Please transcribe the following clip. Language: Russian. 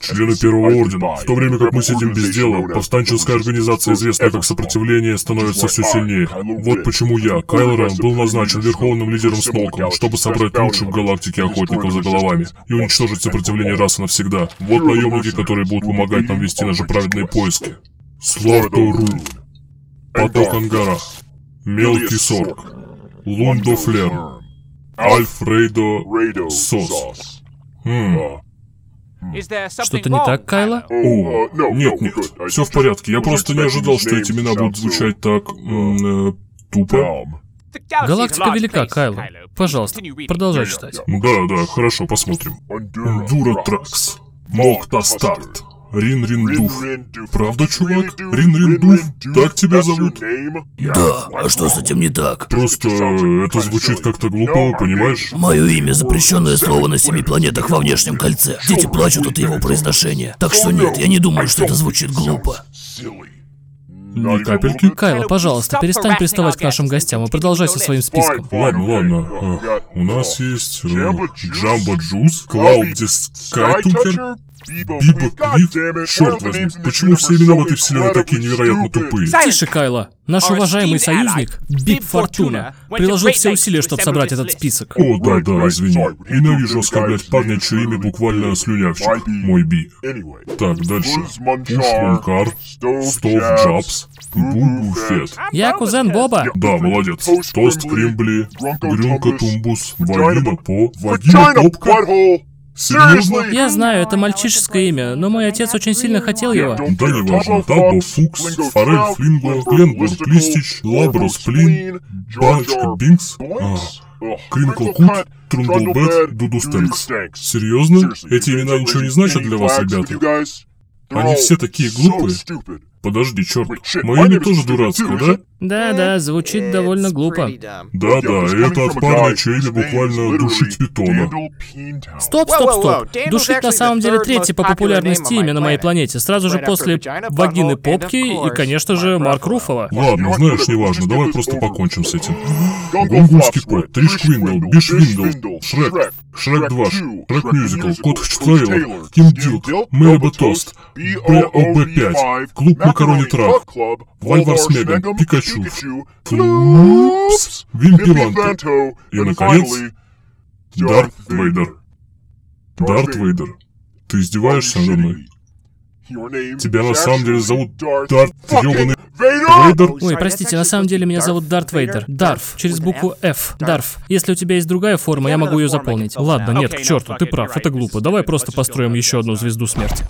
Члены Первого Ордена. В то время как мы сидим без дела, повстанческая организация, известная как Сопротивление, становится все сильнее. Вот почему я, Кайло Рен, был назначен верховным лидером Смолком, чтобы собрать лучших в галактике охотников за головами и уничтожить сопротивление раз и навсегда. Вот наемники, которые будут помогать нам вести наши праведные поиски. Слорто Рун. Поток Ангара. Мелкий Сорок. Лундо Флер. Альфредо Сос. Что-то не так, Кайла? О, нет, нет, все в порядке. Я просто не ожидал, что эти имена будут звучать так... э, тупо. Галактика велика, Кайла. Пожалуйста, продолжай читать. Да, да, хорошо, посмотрим. Эндуро Тракс. Мокта Старт. Рин Риндуф. Правда, чувак? Рин Риндуф? Так тебя зовут? Да, а что с этим не так? Просто это звучит как-то глупо, понимаешь? Мое имя запрещенное слово на семи планетах во внешнем кольце. Дети плачут от его произношения. Так что нет, я не думаю, что это звучит глупо. Ни капельки? Кайла, пожалуйста, перестань приставать к нашим гостям и продолжай со своим списком. Ладно, ладно. А, У нас есть э, Джамбо Джуз, Клауди Скайтукер, Биба Клифф. Черт возьми, почему все имена в этой вселенной такие невероятно тупые? Тише, Кайла. Наш уважаемый союзник, Бип Фортуна, приложил все усилия, чтобы собрать этот список. О, да, да, извини. Ненавижу оскорблять парня, чье имя буквально слюнявчик. Мой Би. Так, дальше. Пушлункар, Стов Джабс, Бугу Фет. Я кузен Боба. Да, молодец. Тост Кримбли, Грюнка Тумбус, Вагина По, Вагина Попка. Серьезно? Я знаю, это мальчишеское имя, но мой отец очень сильно хотел его. Да неважно. Табо Фукс, Форель Флинго, Гленбург Листич, Лаброс Плин, Баночка Бинкс, а, Кринкл Кут, Трундлбет, Дуду Стэнкс. Серьезно? Эти имена ничего не значат для вас, ребята? Они все такие глупые. Подожди, черт. Мое имя тоже дурацкое, да? Да-да, звучит довольно глупо. Да-да, это от парня, чье имя буквально душить питона. Стоп, стоп, стоп. Душит на самом деле третье по популярности имя на моей планете, сразу же после вагины Попки и, конечно же, Марк Руфова. Ладно, знаешь, неважно, давай просто покончим с этим. Гонгульский кот, Триш Квиндл, Биш Виндл, Шрек, Шрек 2, Шрек Мюзикл, Кот Хчтейлор, Ким Дилк, Мэриба Тост, БОБ5, Клуб Макарони Трах, Вальварс Меган, Пикачу, Флупс, Вимпиванте и, наконец, Дарт Вейдер. Дарт Вейдер, ты издеваешься надо мной? Тебя на самом деле зовут Дарт ёбаный Вейдер? Ой, простите, на самом деле меня зовут Дарт Вейдер. Дарф, через букву F. Дарф. Если у тебя есть другая форма, я могу ее заполнить. Ладно, нет, к черту, ты прав, это глупо. Давай просто построим еще одну звезду смерти.